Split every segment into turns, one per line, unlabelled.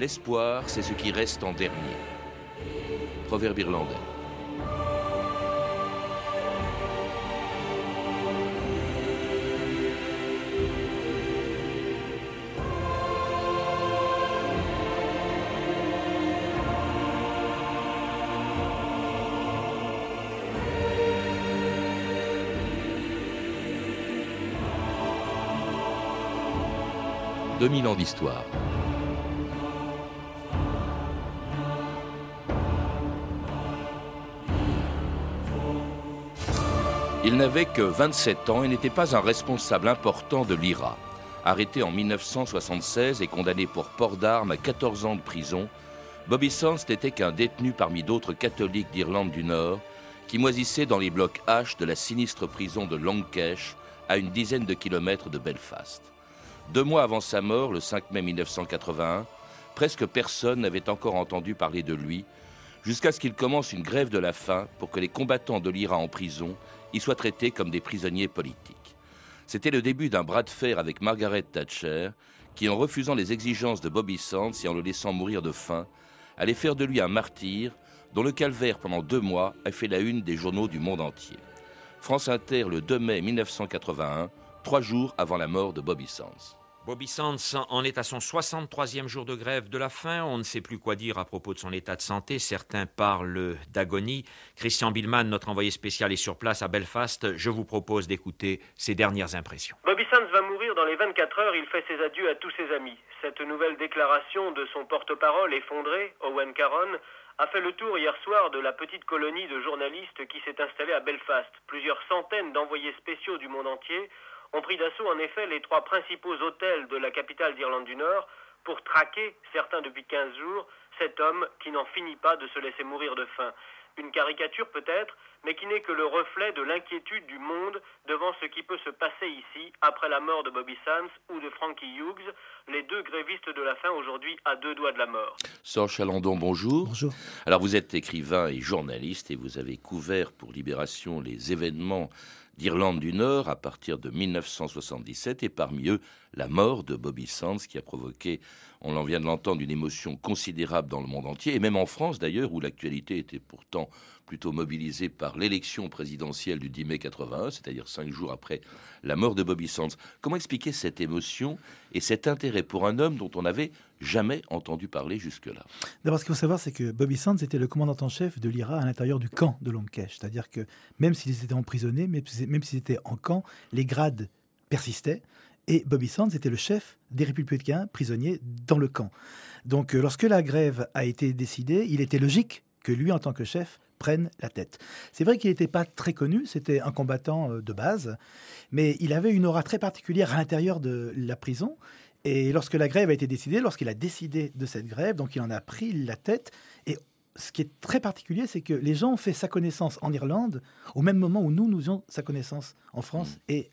L'espoir, c'est ce qui reste en dernier. Proverbe irlandais. « 2000 ans d'histoire. Il n'avait que 27 ans et n'était pas un responsable important de l'IRA. Arrêté en 1976 et condamné pour port d'armes à 14 ans de prison, Bobby Sands n'était qu'un détenu parmi d'autres catholiques d'Irlande du Nord qui moisissaient dans les blocs H de la sinistre prison de Longkesh, à une dizaine de kilomètres de Belfast. Deux mois avant sa mort, le 5 mai 1981, presque personne n'avait encore entendu parler de lui, jusqu'à ce qu'il commence une grève de la faim pour que les combattants de l'IRA en prison y soient traités comme des prisonniers politiques. C'était le début d'un bras de fer avec Margaret Thatcher, qui, en refusant les exigences de Bobby Sands et en le laissant mourir de faim, allait faire de lui un martyr dont le calvaire pendant deux mois a fait la une des journaux du monde entier. France Inter le 2 mai 1981, trois jours avant la mort de Bobby Sands.
Bobby Sands en est à son 63e jour de grève de la faim. On ne sait plus quoi dire à propos de son état de santé. Certains parlent d'agonie. Christian Billman, notre envoyé spécial, est sur place à Belfast. Je vous propose d'écouter ses dernières impressions.
Bobby Sands va mourir dans les 24 heures. Il fait ses adieux à tous ses amis. Cette nouvelle déclaration de son porte-parole effondré, Owen Caron, a fait le tour hier soir de la petite colonie de journalistes qui s'est installée à Belfast. Plusieurs centaines d'envoyés spéciaux du monde entier ont pris d'assaut en effet les trois principaux hôtels de la capitale d'Irlande du Nord pour traquer, certains depuis 15 jours, cet homme qui n'en finit pas de se laisser mourir de faim. Une caricature peut-être, mais qui n'est que le reflet de l'inquiétude du monde devant ce qui peut se passer ici après la mort de Bobby Sands ou de Frankie Hughes, les deux grévistes de la faim aujourd'hui à deux doigts de la mort.
Sor Chalandon, bonjour.
Bonjour.
Alors vous êtes écrivain et journaliste et vous avez couvert pour Libération les événements d'Irlande du Nord à partir de 1977 et parmi eux la mort de Bobby Sands qui a provoqué, on en vient de l'entendre, une émotion considérable dans le monde entier et même en France d'ailleurs où l'actualité était pourtant plutôt mobilisée par l'élection présidentielle du 10 mai 81, c'est-à-dire cinq jours après la mort de Bobby Sands. Comment expliquer cette émotion et cet intérêt pour un homme dont on n'avait jamais entendu parler jusque-là?
D'abord, ce qu'il faut savoir, c'est que Bobby Sands était le commandant en chef de l'IRA à l'intérieur du camp de Longkesh. C'est-à-dire que même s'ils étaient emprisonnés, même s'ils étaient en camp, les grades persistaient. Et Bobby Sands était le chef des républicains prisonniers dans le camp. Donc, euh, lorsque la grève a été décidée, il était logique que lui, en tant que chef, prenne la tête. C'est vrai qu'il n'était pas très connu, c'était un combattant euh, de base, mais il avait une aura très particulière à l'intérieur de la prison. Et lorsque la grève a été décidée, lorsqu'il a décidé de cette grève, donc il en a pris la tête. Et ce qui est très particulier, c'est que les gens ont fait sa connaissance en Irlande au même moment où nous, nous faisons sa connaissance en France mmh. et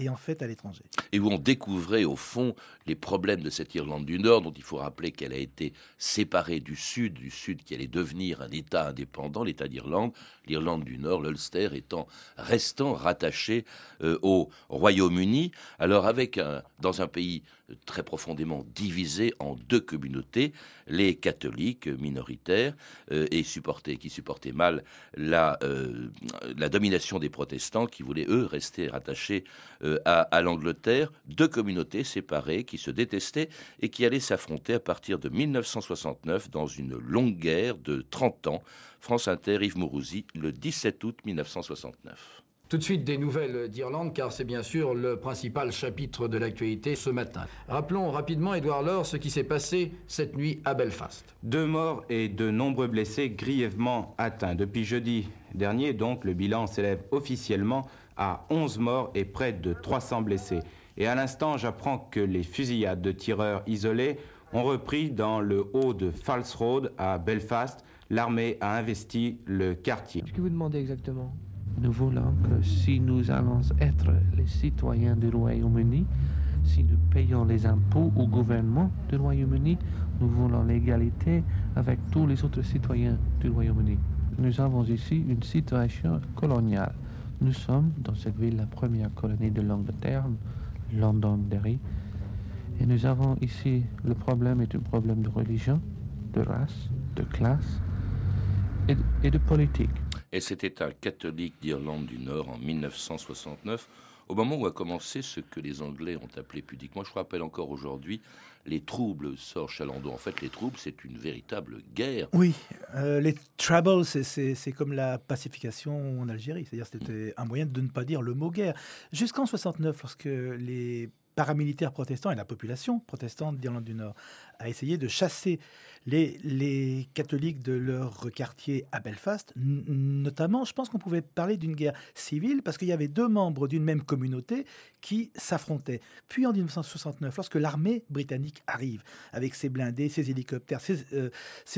et en fait à l'étranger.
Et où on découvrait au fond les problèmes de cette Irlande du Nord, dont il faut rappeler qu'elle a été séparée du Sud, du Sud qui allait devenir un État indépendant, l'État d'Irlande, l'Irlande du Nord, l'Ulster étant restant rattaché euh, au Royaume-Uni. Alors avec un, dans un pays très profondément divisé en deux communautés, les catholiques minoritaires euh, et qui supportaient mal la, euh, la domination des protestants qui voulaient eux rester rattachés euh, à, à l'Angleterre, deux communautés séparées qui se détestaient et qui allaient s'affronter à partir de 1969 dans une longue guerre de 30 ans. France Inter, Yves Mourouzi, le 17 août 1969.
Tout de suite des nouvelles d'Irlande, car c'est bien sûr le principal chapitre de l'actualité ce matin. Rappelons rapidement, Édouard Laure, ce qui s'est passé cette nuit à Belfast.
Deux morts et de nombreux blessés grièvement atteints. Depuis jeudi dernier, donc, le bilan s'élève officiellement à 11 morts et près de 300 blessés. Et à l'instant, j'apprends que les fusillades de tireurs isolés ont repris dans le haut de Falls Road à Belfast. L'armée a investi le quartier.
Qu'est-ce que vous demandez exactement?
Nous voulons que si nous allons être les citoyens du Royaume-Uni, si nous payons les impôts au gouvernement du Royaume-Uni, nous voulons l'égalité avec tous les autres citoyens du Royaume-Uni. Nous avons ici une situation coloniale. Nous sommes dans cette ville la première colonie de l'Angleterre, Londonderry, Et nous avons ici, le problème est un problème de religion, de race, de classe et, et de politique.
Et c'était un catholique d'Irlande du Nord en 1969, au moment où a commencé ce que les Anglais ont appelé pudiquement, je rappelle encore aujourd'hui, les troubles, sort Chalandon. En fait, les troubles, c'est une véritable guerre.
Oui, euh, les troubles, c'est comme la pacification en Algérie. C'est-à-dire c'était un moyen de ne pas dire le mot guerre. Jusqu'en 69, lorsque les paramilitaires protestants et la population protestante d'Irlande du Nord a essayé de chasser les, catholiques de leur quartier à Belfast. Notamment, je pense qu'on pouvait parler d'une guerre civile parce qu'il y avait deux membres d'une même communauté qui s'affrontaient. Puis en 1969, lorsque l'armée britannique arrive avec ses blindés, ses hélicoptères, ses, euh,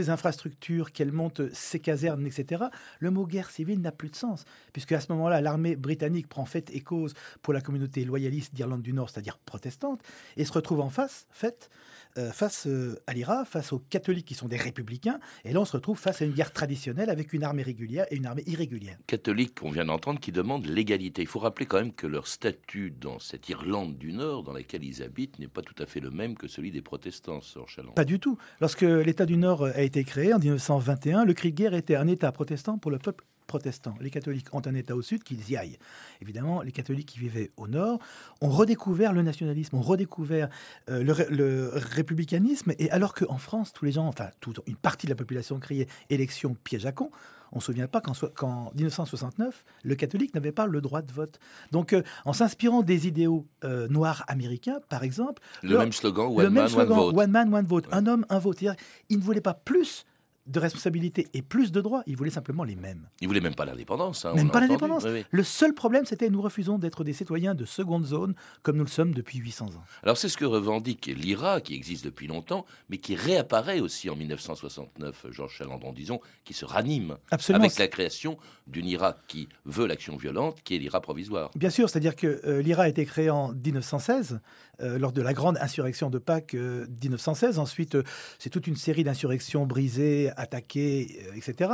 infrastructures, qu'elle monte ses casernes, etc., le mot guerre civile n'a plus de sens. Puisque à ce moment-là, l'armée britannique prend fait et cause pour la communauté loyaliste d'Irlande du Nord, c'est-à-dire protestante, et se retrouve en face, fait, euh, face euh, à l'IRA, face aux catholiques qui sont des républicains. Et là, on se retrouve face à une guerre traditionnelle avec une armée régulière et une armée irrégulière.
Catholiques, on vient d'entendre, qui demandent l'égalité. Il faut rappeler quand même que leur statut dans cette Irlande du Nord dans laquelle ils habitent n'est pas tout à fait le même que celui des protestants, Sir Chaland.
Pas du tout. Lorsque l'État du Nord a été créé en 1921, le cri de guerre était un État protestant pour le peuple protestants. Les catholiques ont un État au sud, qu'ils y aillent. Évidemment, les catholiques qui vivaient au nord ont redécouvert le nationalisme, ont redécouvert euh, le, républicanisme. Et alors qu'en France, tous les gens, enfin, toute une partie de la population criait élection piège à con, on ne se souvient pas qu'en 1969, le catholique n'avait pas le droit de vote. Donc, euh, en s'inspirant des idéaux euh, noirs américains, par exemple...
Le même slogan, One, man, one vote.
One man, one vote. Un homme, un vote. Il ne voulait pas plus de responsabilités et plus de droits. Ils voulaient simplement les mêmes.
Ils voulaient même pas l'indépendance. Hein,
même pas l'indépendance. Le seul problème, c'était nous refusons d'être des citoyens de seconde zone comme nous le sommes depuis 800 ans.
Alors c'est ce que revendique l'IRA, qui existe depuis longtemps, mais qui réapparaît aussi en 1969, Georges Chalandron, disons, qui se ranime
Absolument.
avec la création d'une IRA qui veut l'action violente, qui est l'IRA provisoire.
Bien sûr, c'est-à-dire que euh, l'IRA a été créée en 1916, euh, lors de la grande insurrection de Pâques 1916. Euh, Ensuite, c'est toute une série d'insurrections brisées attaquée, euh, etc.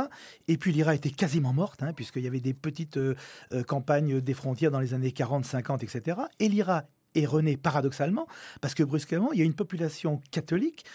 Et puis l'IRA était quasiment morte, hein, puisqu'il y avait des petites euh, euh, campagnes des frontières dans les années 40, 50, etc. Et l'IRA est rené paradoxalement, parce que brusquement, il y a une population catholique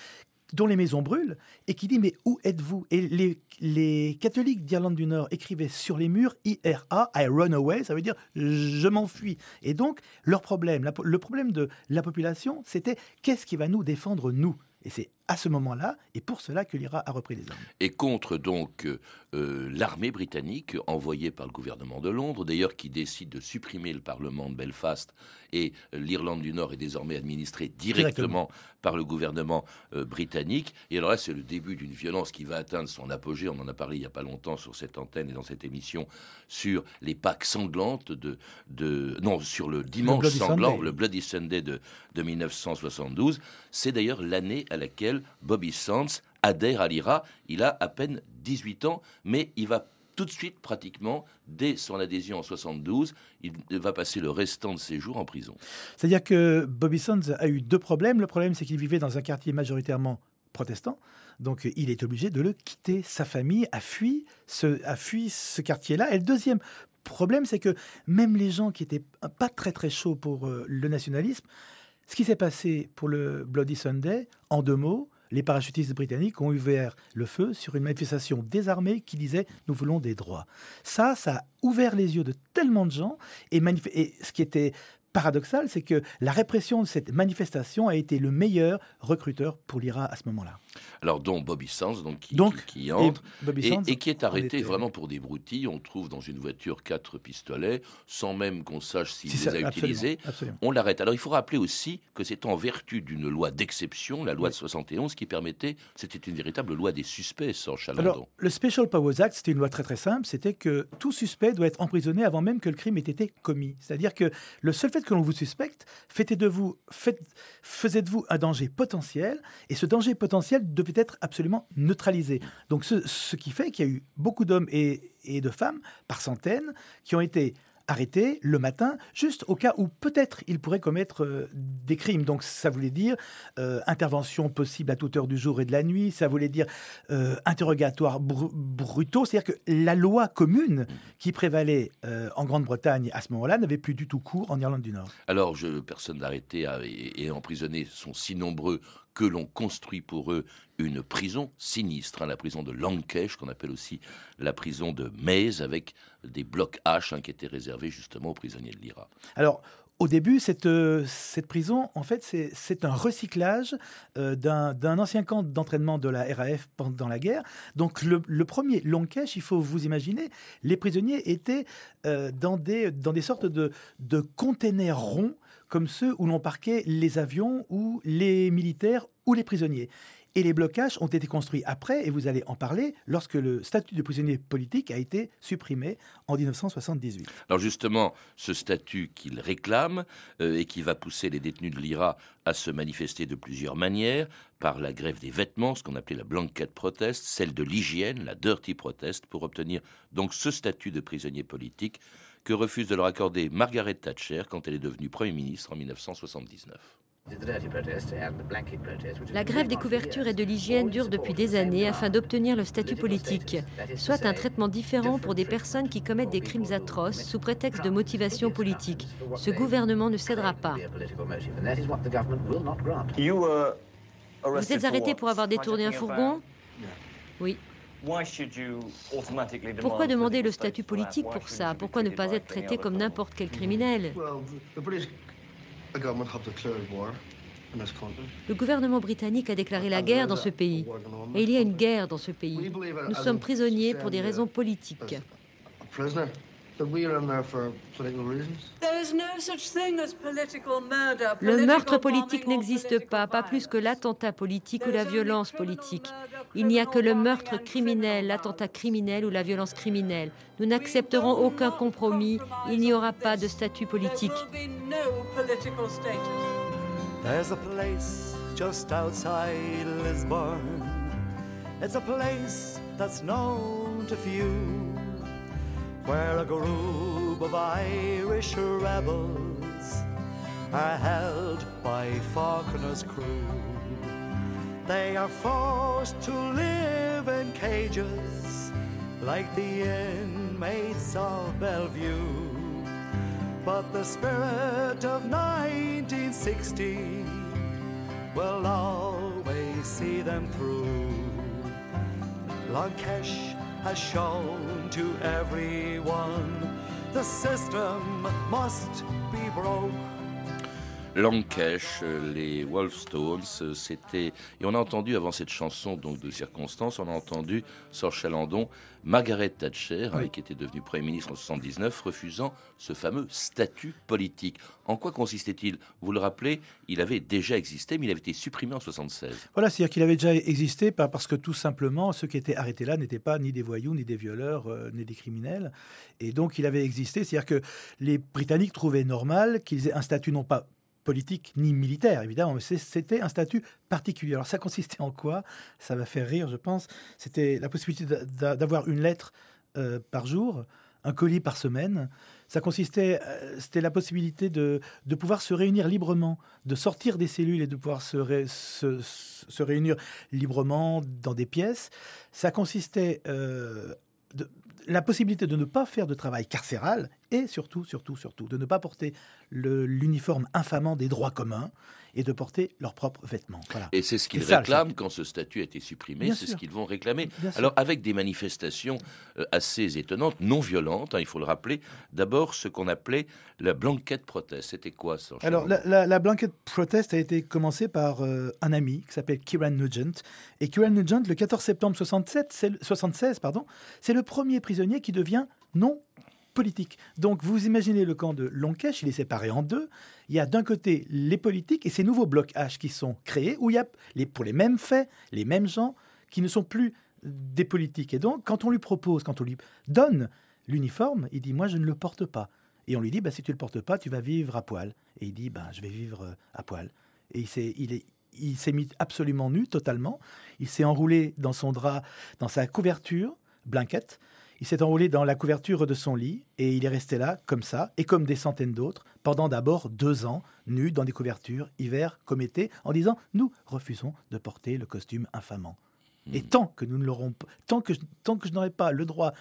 dont les maisons brûlent, et qui dit Mais où êtes-vous? Et les catholiques d'Irlande du Nord écrivaient sur les murs IRA, I run away, ça veut dire je m'enfuis. Et donc, leur problème, le problème de la population, c'était Qu'est-ce qui va nous défendre, nous? Et c'est à ce moment-là, et pour cela que l'IRA a repris les armes.
Et contre donc euh, l'armée britannique envoyée par le gouvernement de Londres, d'ailleurs qui décide de supprimer le Parlement de Belfast, et l'Irlande du Nord est désormais administrée directement, par le gouvernement euh, britannique. Et alors là, c'est le début d'une violence qui va atteindre son apogée. On en a parlé il n'y a pas longtemps sur cette antenne et dans cette émission sur les Pâques sanglantes de, de non sur le dimanche sanglant, le Bloody Sunday de, de 1972. C'est d'ailleurs l'année à laquelle Bobby Sands adhère à l'IRA. Il a à peine 18 ans, mais il va tout de suite, pratiquement, dès son adhésion en 72, il va passer le restant de ses jours en prison.
C'est-à-dire que Bobby Sands a eu deux problèmes. Le problème, c'est qu'il vivait dans un quartier majoritairement protestant. Donc, il est obligé de le quitter. Sa famille a fui ce, a fui ce quartier-là. Et le deuxième problème, c'est que même les gens qui étaient pas très très chauds pour euh, le nationalisme ce qui s'est passé pour le Bloody Sunday, en deux mots, les parachutistes britanniques ont ouvert le feu sur une manifestation désarmée qui disait nous voulons des droits. Ça, ça a ouvert les yeux de tellement de gens et, et ce qui était paradoxal, c'est que la répression de cette manifestation a été le meilleur recruteur pour l'IRA à ce moment-là.
Alors, dont Bobby Sands, donc, qui, entre, et, qui est arrêté vraiment pour des broutilles. On trouve dans une voiture quatre pistolets, sans même qu'on sache s'il les a utilisés. On l'arrête. Alors, il faut rappeler aussi que c'est en vertu d'une loi d'exception, la loi de 71, qui permettait, c'était une véritable loi des suspects, sans Chalandon.
Alors, le Special Powers Act, c'était une loi très très simple, c'était que tout suspect doit être emprisonné avant même que le crime ait été commis. C'est-à-dire que le seul fait que l'on vous suspecte, faites de vous, faites, faisait de vous un danger potentiel, et ce danger potentiel devait être absolument neutralisé. Donc ce, qui fait qu'il y a eu beaucoup d'hommes et, de femmes, par centaines, qui ont été arrêtés le matin, juste au cas où peut-être ils pourraient commettre euh, des crimes. Donc ça voulait dire euh, intervention possible à toute heure du jour et de la nuit, ça voulait dire euh, interrogatoire brutaux, c'est-à-dire que la loi commune qui prévalait en Grande-Bretagne à ce moment-là n'avait plus du tout cours en Irlande du Nord.
Alors, personne arrêtées et, emprisonnées sont si nombreux que l'on construit pour eux une prison sinistre, hein, la prison de Lankesh, qu'on appelle aussi la prison de Maze, avec des blocs H hein, qui étaient réservés justement aux prisonniers de l'IRA.
Alors, au début, cette, euh, cette prison, en fait, c'est un recyclage euh, d'un ancien camp d'entraînement de la RAF pendant la guerre. Donc, le, premier Lankesh, il faut vous imaginer, les prisonniers étaient euh, dans, des, dans des sortes de, de containers ronds comme ceux où l'on parquait les avions ou les militaires ou les prisonniers. Et les blocages ont été construits après, et vous allez en parler, lorsque le statut de prisonnier politique a été supprimé en 1978.
Alors justement, ce statut qu'il réclame euh, et qui va pousser les détenus de l'IRA à se manifester de plusieurs manières, par la grève des vêtements, ce qu'on appelait la blanket protest, celle de l'hygiène, la dirty protest, pour obtenir donc ce statut de prisonnier politique que refuse de leur accorder Margaret Thatcher quand elle est devenue Premier ministre en 1979.
La grève des couvertures et de l'hygiène dure depuis des années afin d'obtenir le statut politique, soit un traitement différent pour des personnes qui commettent des crimes atroces sous prétexte de motivation politique. Ce gouvernement ne cédera pas. Vous êtes arrêté pour avoir détourné un fourgon? Oui. Pourquoi demander le statut politique pour ça Pourquoi ne pas être traité comme n'importe quel criminel le gouvernement britannique a déclaré la guerre dans ce pays. Et il y a une guerre dans ce pays. Nous sommes prisonniers pour des raisons politiques. Le meurtre politique n'existe pas, pas plus que l'attentat politique ou la violence politique. Il n'y a que le meurtre criminel, l'attentat criminel ou la violence criminelle. Nous n'accepterons aucun compromis. Il n'y aura pas de statut politique. There's a place just outside Lisbon. It's a place that's known to few. Where a group of Irish rebels are held by Faulkner's crew. They are forced to live in cages like the inmates of Bellevue. But the spirit of 1960 will always see them through. Lankesh has shown to everyone the system must be broke. Lankesh, les Wolfstones, c'était et on a entendu avant cette chanson donc de circonstances, on a entendu Sir Chalandon Margaret Thatcher, hein, qui était devenue Premier ministre en 1979, refusant ce fameux statut politique. En quoi consistait-il? Vous le rappelez, il avait déjà existé, mais il avait été supprimé en 1976.
Voilà, c'est-à-dire qu'il avait déjà existé parce que tout simplement, ceux qui étaient arrêtés là n'étaient pas ni des voyous, ni des violeurs, euh, ni des criminels. Et donc, il avait existé. C'est-à-dire que les Britanniques trouvaient normal qu'ils aient un statut non pas politique ni militaire, évidemment, mais c'était un statut particulier. Alors ça consistait en quoi? Ça va faire rire, je pense. C'était la possibilité d'avoir une lettre euh, par jour, un colis par semaine. Ça consistait, euh, c'était la possibilité de, de, pouvoir se réunir librement, de sortir des cellules et de pouvoir se, se, réunir librement dans des pièces. Ça consistait euh, la possibilité de ne pas faire de travail carcéral et surtout, surtout, surtout, de ne pas porter l'uniforme infamant des droits communs et de porter leurs propres vêtements.
Et c'est ce qu'ils réclament quand ce statut a été supprimé, c'est ce qu'ils vont réclamer. Alors avec des manifestations euh, assez étonnantes, non violentes, hein, il faut le rappeler. D'abord ce qu'on appelait la blanket protest. C'était quoi ça
Alors la, la, blanket protest a été commencée par euh, un ami qui s'appelle Kieran Nugent. Et Kieran Nugent, le 14 septembre 67, 76, pardon, c'est le premier prisonnier qui devient non Donc vous imaginez le camp de Lonkesh, il est séparé en deux. Il y a d'un côté les politiques et ces nouveaux blocs H qui sont créés, où il y a pour les mêmes faits, les mêmes gens qui ne sont plus des politiques. Et donc quand on lui propose, quand on lui donne l'uniforme, il dit moi je ne le porte pas. Et on lui dit bah, si tu ne le portes pas, tu vas vivre à poil. Et il dit bah, je vais vivre euh, à poil. Et il s'est, il est, il s'est mis absolument nu, totalement. Il s'est enroulé dans son drap, dans sa couverture, blanquette. Il s'est enroulé dans la couverture de son lit et il est resté là, comme ça, et comme des centaines d'autres, pendant d'abord deux ans, nu dans des couvertures, hiver comme été, en disant Nous refusons de porter le costume infamant. Et
Hmm.
tant que nous ne l'aurons tant que, tant que je n'aurai pas le droit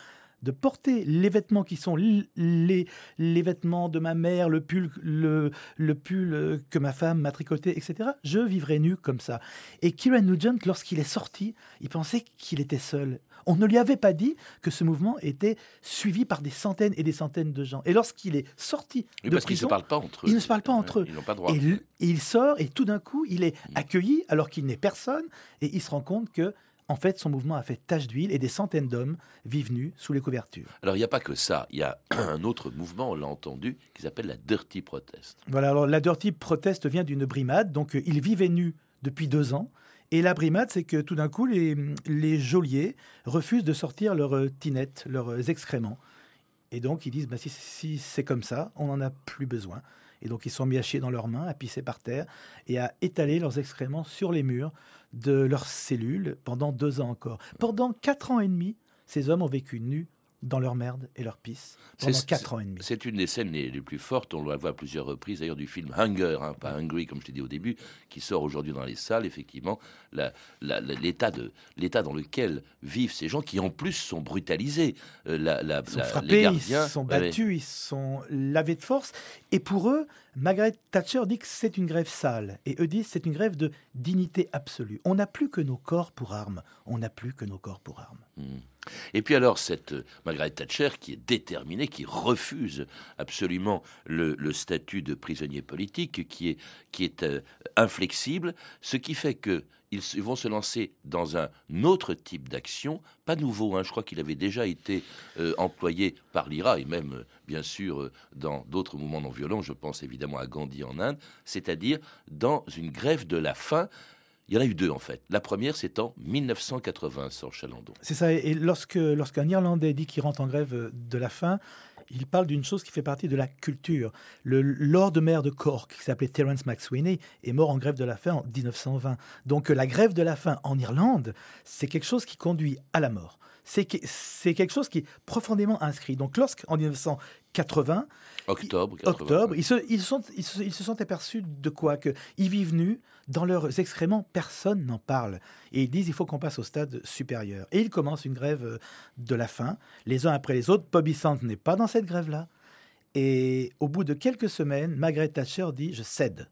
de porter les vêtements qui sont les, les vêtements de ma mère, le pull, le, le pull euh, que ma femme m'a tricoté, etc., je vivrai nu comme ça. Et Kieran Nugent, lorsqu'il est sorti, il pensait qu'il était seul. On ne lui avait pas dit que ce mouvement était suivi par des centaines et des centaines de gens. Et lorsqu'il est sorti
Oui,
de
parce qu'ils ne se
prison,
parlent pas entre eux.
ils ne se parlent pas entre eux.
Ils n'ont pas droit.
et, l- et il sort et tout d'un coup, il est accueilli alors qu'il n'est personne et il se rend compte que en fait, son mouvement a fait tache d'huile et des centaines d'hommes vivent nus sous les couvertures.
Alors, il n'y a pas que ça. Il y a un autre mouvement, on l'a entendu, qui s'appelle la Dirty Protest.
Voilà, alors la Dirty Protest vient d'une brimade, donc euh, ils vivaient nus depuis deux ans. Et la brimade, c'est que tout d'un coup, les, les geôliers refusent de sortir leurs euh, tinettes, leurs euh, excréments. Et donc, ils disent, bah, si, si c'est comme ça, on n'en a plus besoin. Et donc, ils sont mis à chier dans leurs mains, à pisser par terre et à étaler leurs excréments sur les murs de leurs cellules pendant deux ans encore. Pendant quatre ans et demi, ces hommes ont vécu nus dans leur merde et leur pisse pendant
C'est-
quatre ans et demi.
C'est une des scènes les, les plus fortes, on la voit à plusieurs reprises d'ailleurs du film Hunger, hein, pas Hungry comme je t'ai dit au début, qui sort aujourd'hui dans les salles, effectivement, la- la- la- l'état de- l'état dans lequel vivent ces gens qui en plus sont brutalisés. Euh, la-
Ils sont frappés,
gardiens,
ils sont
ouais.
battus, ils sont lavés de force. Et pour eux, Margaret Thatcher dit que c'est une grève sale. Et eux disent c'est une grève de dignité absolue. On n'a plus que nos corps pour armes. On n'a plus que nos corps pour armes.
Et puis alors, cette euh, Margaret Thatcher qui est déterminée, qui refuse absolument le, le statut de prisonnier politique, qui est, qui est euh, inflexible, ce qui fait que ils vont se lancer dans un autre type d'action, pas nouveau, hein, je crois qu'il avait déjà été euh, employé par l'IRA et même, euh, bien sûr, euh, dans d'autres mouvements non violents, je pense évidemment à Gandhi en Inde, c'est-à-dire dans une grève de la faim. Il y en a eu deux en fait. La première, c'est en 1980, sur Chalandon.
C'est ça. Et lorsque lorsqu'un Irlandais dit qu'il rentre en grève de la faim, il parle d'une chose qui fait partie de la culture. Le Lord maire de Cork, qui s'appelait Terence McSweeney, est mort en grève de la faim en 1920. Donc euh, la grève de la faim en Irlande, c'est quelque chose qui conduit à la mort. C'est que- c'est quelque chose qui est profondément inscrit. Donc lorsqu'en 1980,
Octobre 80.
octobre, ils se, ils, sont, ils, se, ils se sont aperçus de quoi? Que ils vivent nus, dans leurs excréments, personne n'en parle. Et ils disent il faut qu'on passe au stade supérieur. Et ils commencent une grève euh, de la faim, les uns après les autres. Bobby Sands n'est pas dans cette grève-là. Et au bout de quelques semaines, Margaret Thatcher dit je cède.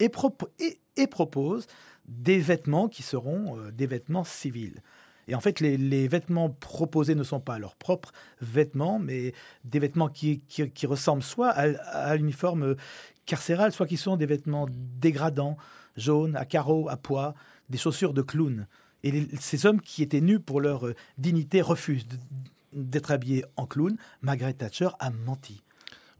Et, propo- et, et propose des vêtements qui seront euh, des vêtements civils. Et en fait, les, vêtements proposés ne sont pas leurs propres vêtements, mais des vêtements qui, ressemblent soit à, l'uniforme carcéral, soit qui sont des vêtements dégradants, jaunes, à carreaux, à pois, des chaussures de clown. Et ces hommes qui étaient nus pour leur euh, dignité refusent d'être habillés en clown. Margaret Thatcher a menti.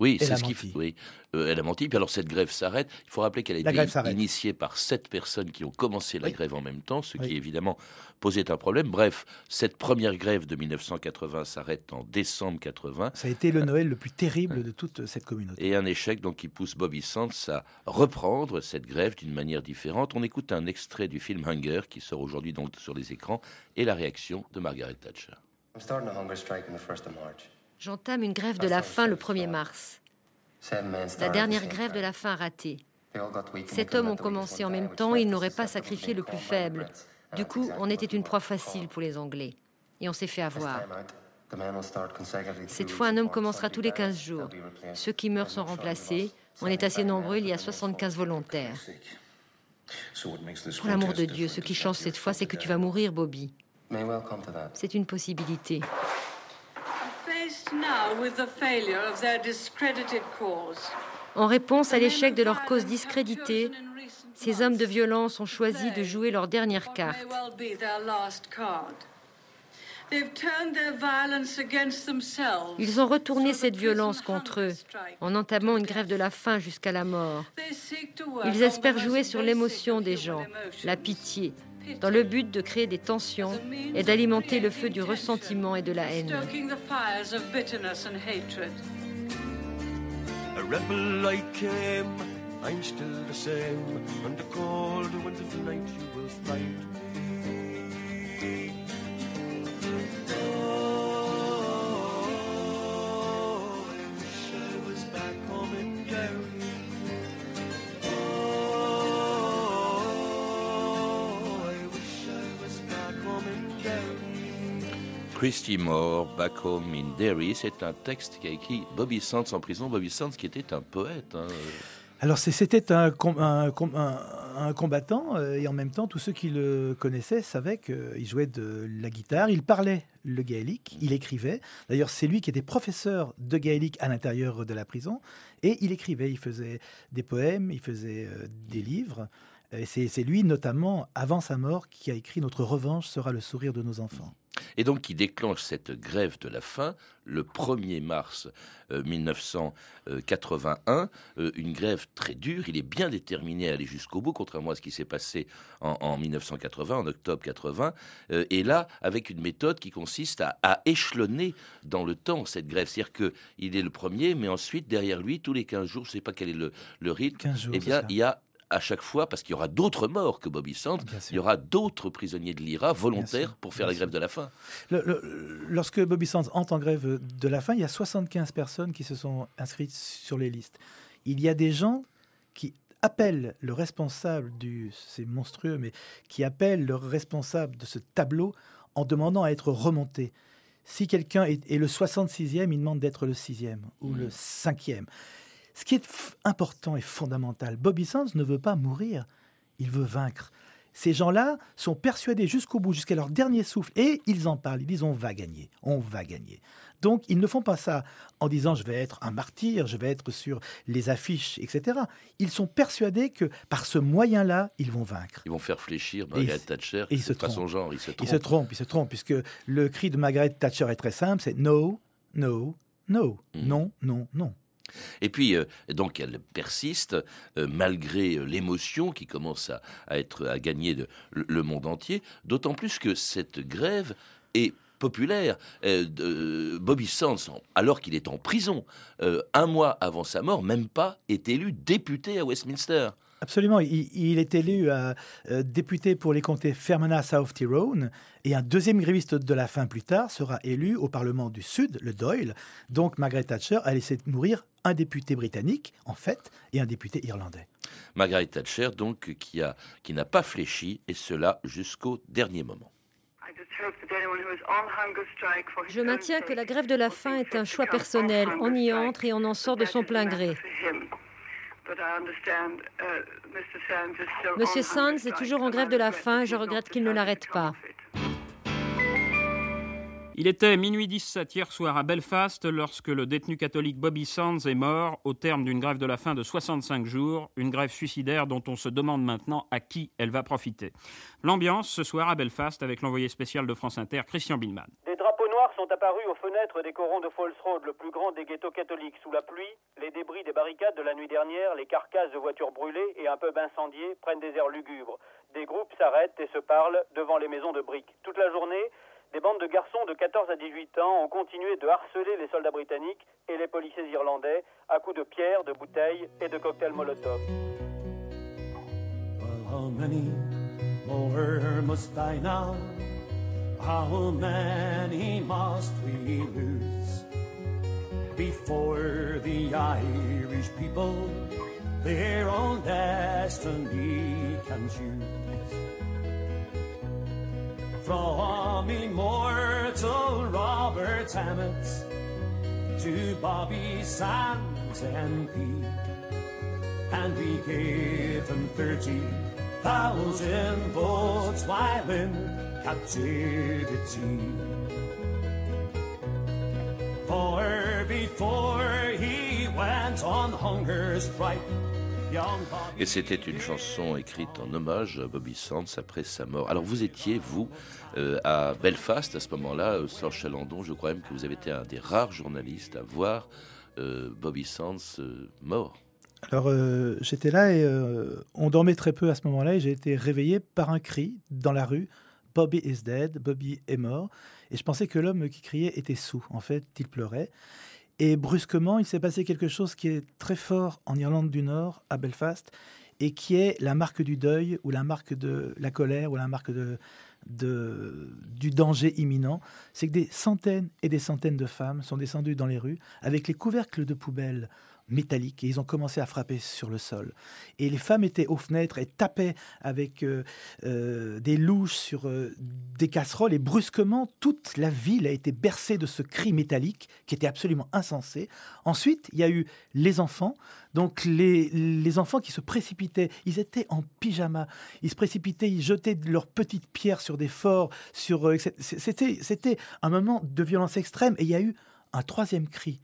Oui,
Elle
c'est
a
ce qui
menti.
Oui, Euh, elle a menti. Puis alors cette grève s'arrête. Il faut rappeler qu'elle a
La
été initiée par sept personnes qui ont commencé la
Oui.
grève en même temps, ce
Oui.
qui évidemment posait un problème. Bref, cette première grève de 1980 s'arrête en décembre 80.
Ça a été le Noël le plus terrible de toute cette communauté.
Et un échec donc qui pousse Bobby Sands à reprendre cette grève d'une manière différente. On écoute un extrait du film Hunger qui sort aujourd'hui donc sur les écrans et la réaction de Margaret Thatcher.
I'm starting a hunger strike on the 1st of March.
J'entame une grève de la faim le 1er mars. La dernière grève de la faim ratée. Sept hommes ont commencé en même temps et ils n'auraient pas sacrifié le plus faible.
And
Du coup, on était une proie facile pour les Anglais. Et on s'est fait avoir. Cette fois, un homme commencera tous les
be
15
dead,
jours. Ceux qui meurent sont remplacés. On est assez
75
nombreux, il y a
men, and then
75 volontaires. Pour l'amour de Dieu, ce qui change cette fois, c'est que tu vas mourir, Bobby. C'est une possibilité. En réponse à l'échec de leur cause discréditée, ces hommes de violence ont choisi de jouer leur dernière carte. Ils ont retourné cette violence contre eux en entamant une grève de la faim jusqu'à la mort. Ils espèrent jouer sur l'émotion des gens, la pitié, dans le but de créer des tensions et d'alimenter le feu du ressentiment et de la haine.
Christy Moore, Back Home in Derry, c'est un texte qu'a écrit Bobby Sands en prison. Bobby Sands qui était un poète. hein.
Alors c'était un, com- un com- un- un combattant euh, et en même temps tous ceux qui le connaissaient savaient qu'il jouait de la guitare, il parlait le gaélique, il écrivait. D'ailleurs c'est lui qui était professeur de gaélique à l'intérieur de la prison et il écrivait, il faisait des poèmes, il faisait euh, des livres. C'est lui notamment, avant sa mort, qui a écrit Notre revanche sera le sourire de nos enfants.
Et donc qui déclenche cette grève de la faim le 1er mars euh, 1981, euh, une grève très dure. Il est bien déterminé à aller jusqu'au bout, contrairement à ce qui s'est passé en, en 1980, en octobre 80. Euh, et là, avec une méthode qui consiste à, à échelonner dans le temps cette grève. C'est-à-dire qu'il est le premier, mais ensuite, derrière lui, tous les 15 jours, je ne sais pas quel est le, le rythme,
15 jours,
eh bien, il y a à chaque fois, parce qu'il y aura d'autres morts que Bobby Sands, il y aura d'autres prisonniers de l'IRA volontaires pour faire la grève de la faim.
Le- le- lorsque Bobby Sands entre en grève de la faim, il y a 75 personnes qui se sont inscrites sur les listes. Il y a des gens qui appellent le responsable du, c'est monstrueux, mais qui appellent le responsable de ce tableau en demandant à être remonté. Si quelqu'un est, est le 66e, il demande d'être le 6e ou le 5e. Ce qui est important et fondamental, Bobby Sands ne veut pas mourir, il veut vaincre. Ces gens-là sont persuadés jusqu'au bout, jusqu'à leur dernier souffle, et ils en parlent, ils disent on va gagner, on va gagner. Donc ils ne font pas ça en disant je vais être un martyr, je vais être sur les affiches, etc. Ils sont persuadés que par ce moyen-là, ils vont vaincre.
Ils vont faire fléchir
Et
Margaret Thatcher.
et il se
pas son genre, il se trompe.
Ils se trompent, ils se trompent, puisque le cri de Margaret Thatcher est très simple, c'est no, no, no,
Mm.
non, non, non.
Et puis, euh, donc, elle persiste, euh, malgré euh, l'émotion qui commence à, être, à gagner le, monde entier, d'autant plus que cette grève est populaire. Bobby Sands, alors qu'il est en prison, un mois avant sa mort, même pas, est élu député à Westminster.
Absolument. Il, il est élu euh, euh, député pour les comtés Fermanagh South Tyrone et un deuxième gréviste de la fin plus tard sera élu au Parlement du Sud, le Doyle. Donc Margaret Thatcher a laissé mourir un député britannique, en fait, et un député irlandais.
Margaret Thatcher, donc, qui a- qui n'a pas fléchi, et cela jusqu'au dernier moment.
Je maintiens que la grève de la faim est un choix personnel. On y entre et on en sort de son plein gré. Monsieur Sands est toujours en grève de la faim et je regrette qu'il ne l'arrête pas.
Il était minuit 17 hier soir à Belfast lorsque le détenu catholique Bobby Sands est mort au terme d'une grève de la faim de 65 jours, une grève suicidaire dont on se demande maintenant à qui elle va profiter. L'ambiance ce soir à Belfast avec l'envoyé spécial de France Inter, Christian Billman.
Sont apparus aux fenêtres des corons de Falls Road, le plus grand des ghettos catholiques. Sous la pluie, les débris des barricades de la nuit dernière, les carcasses de voitures brûlées et un pub incendié prennent des airs lugubres. Des groupes s'arrêtent et se parlent devant les maisons de briques. Toute la journée, des bandes de garçons de 14 à 18 ans ont continué de harceler les soldats britanniques et les policiers irlandais à coups de pierres, de bouteilles et de cocktails Molotov.
How many must we lose before the Irish people their own destiny can choose? From immortal Robert Emmet to Bobby Sands MP and we gave them thirty thousand votes while in captivity. For before he went on hunger strike, young Bobby
Et c'était une chanson écrite en hommage à Bobby Sands après sa mort. Alors vous étiez, vous, euh, à Belfast à ce moment-là, euh, Serge Chalandon, je crois même que vous avez été un des rares journalistes à voir euh, Bobby Sands euh, mort.
Alors euh, j'étais là et euh, on dormait très peu à ce moment-là et j'ai été réveillé par un cri dans la rue. Bobby dead, Bobby est mort. Et je pensais que l'homme qui criait était sous. En fait, il pleurait. Et brusquement, il s'est passé quelque chose qui est très fort en Irlande du Nord, à Belfast, et qui est la marque du deuil, ou la marque de la colère, ou la marque de- du danger imminent. C'est que des centaines et des centaines de femmes sont descendues dans les rues avec les couvercles de poubelles métalliques et ils ont commencé à frapper sur le sol. Et les femmes étaient aux fenêtres et tapaient avec euh, euh, des louches sur euh, des casseroles. Et brusquement toute la ville a été bercée de ce cri métallique qui était absolument insensé. Ensuite, il y a eu les enfants, donc les, les enfants qui se précipitaient, ils étaient en pyjama, ils se précipitaient, ils jetaient leurs petites pierres sur des forts, sur c'était c'était un moment de violence extrême. Et il y a eu un troisième cri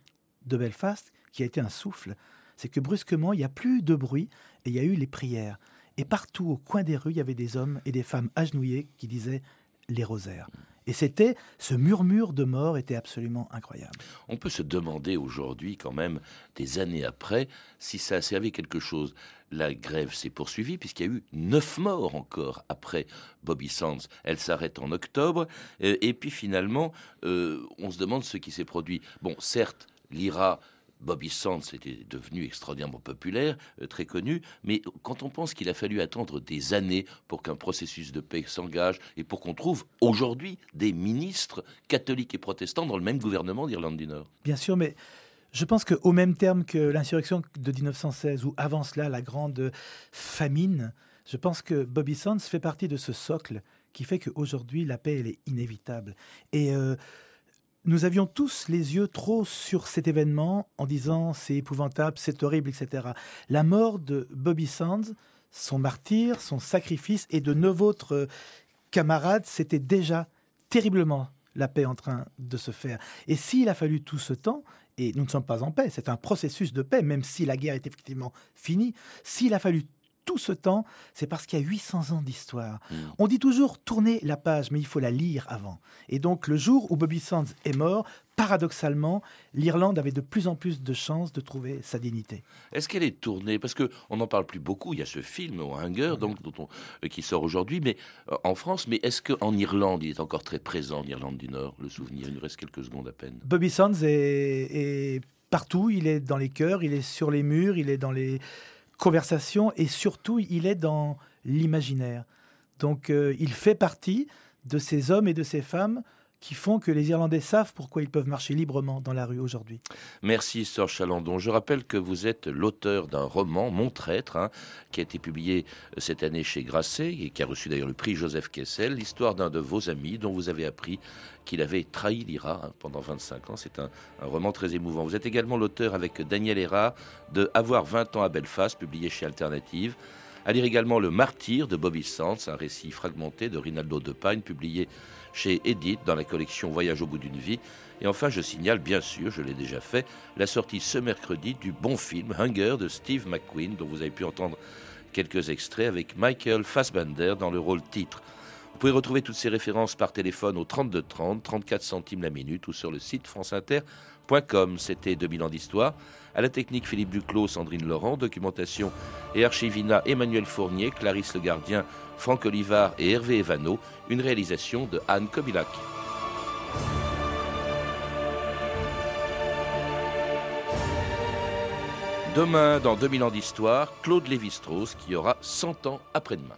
de Belfast qui a été un souffle, c'est que brusquement, il n'y a plus de bruit et il y a eu les prières. Et partout au coin des rues, il y avait des hommes et des femmes agenouillés qui disaient les rosaires. Et c'était, ce murmure de mort était absolument incroyable.
On peut se demander aujourd'hui, quand même, des années après, si ça a servi quelque chose. La grève s'est poursuivie puisqu'il y a eu neuf morts encore après Bobby Sands. Elle s'arrête en octobre. Euh, et puis finalement, euh, on se demande ce qui s'est produit. Bon, certes, l'IRA Bobby Sands était devenu extraordinairement populaire, euh, très connu, mais quand on pense qu'il a fallu attendre des années pour qu'un processus de paix s'engage et pour qu'on trouve aujourd'hui des ministres catholiques et protestants dans le même gouvernement d'Irlande du Nord.
Bien sûr, mais je pense qu'au même terme que l'insurrection de 1916 ou avant cela la grande famine, je pense que Bobby Sands fait partie de ce socle qui fait qu'aujourd'hui la paix elle est inévitable. Et euh, nous avions tous les yeux trop sur cet événement en disant c'est épouvantable, c'est horrible, etc. La mort de Bobby Sands, son martyr, son sacrifice et de neuf autres camarades, c'était déjà terriblement la paix en train de se faire. Et s'il a fallu tout ce temps, et nous ne sommes pas en paix, c'est un processus de paix, même si la guerre est effectivement finie, s'il a fallu tout ce temps, c'est parce qu'il y a 800 ans d'histoire. Hmm. On dit toujours tourner la page, mais il faut la lire avant. Et donc le jour où Bobby Sands est mort, paradoxalement, l'Irlande avait de plus en plus de chances de trouver sa dignité.
Est-ce qu'elle est tournée? Parce qu'on n'en parle plus beaucoup. Il y a ce film, Hunger, donc, euh, qui sort aujourd'hui, mais euh, en France. Mais est-ce qu'en Irlande, il est encore très présent, en Irlande du Nord, le souvenir? Il nous reste quelques secondes à peine.
Bobby Sands est partout. Il est dans les cœurs, il est sur les murs, il est dans les conversation et surtout il est dans l'imaginaire. Donc euh, il fait partie de ces hommes et de ces femmes qui font que les Irlandais savent pourquoi ils peuvent marcher librement dans la rue aujourd'hui.
Merci, Sir Chalandon. Je rappelle que vous êtes l'auteur d'un roman, Mon traître, hein, qui a été publié euh, cette année chez Grasset et qui a reçu d'ailleurs le prix Joseph Kessel, l'histoire d'un de vos amis dont vous avez appris qu'il avait trahi l'IRA hein, pendant 25 ans. C'est un, roman très émouvant. Vous êtes également l'auteur avec Daniel Erard de Avoir 20 ans à Belfast, publié chez Alternative. À lire également Le Martyr de Bobby Sands, un récit fragmenté de Rinaldo de Pagne, publié chez Edith dans la collection Voyage au bout d'une vie. Et enfin, je signale, bien sûr, je l'ai déjà fait, la sortie ce mercredi du bon film Hunger de Steve McQueen, dont vous avez pu entendre quelques extraits avec Michael Fassbender dans le rôle titre. Vous pouvez retrouver toutes ces références par téléphone au 32 30, 34 centimes la minute ou sur le site franceinter.com. C'était 2000 ans d'histoire. À la technique, Philippe Duclos, Sandrine Laurent. Documentation et archivina, Emmanuel Fournier, Clarisse Le Gardien, Franck Olivard et Hervé Evano. Une réalisation de Anne Kobilac. Demain, dans 2000 ans d'histoire, Claude Lévi-Strauss qui aura 100 ans après-demain.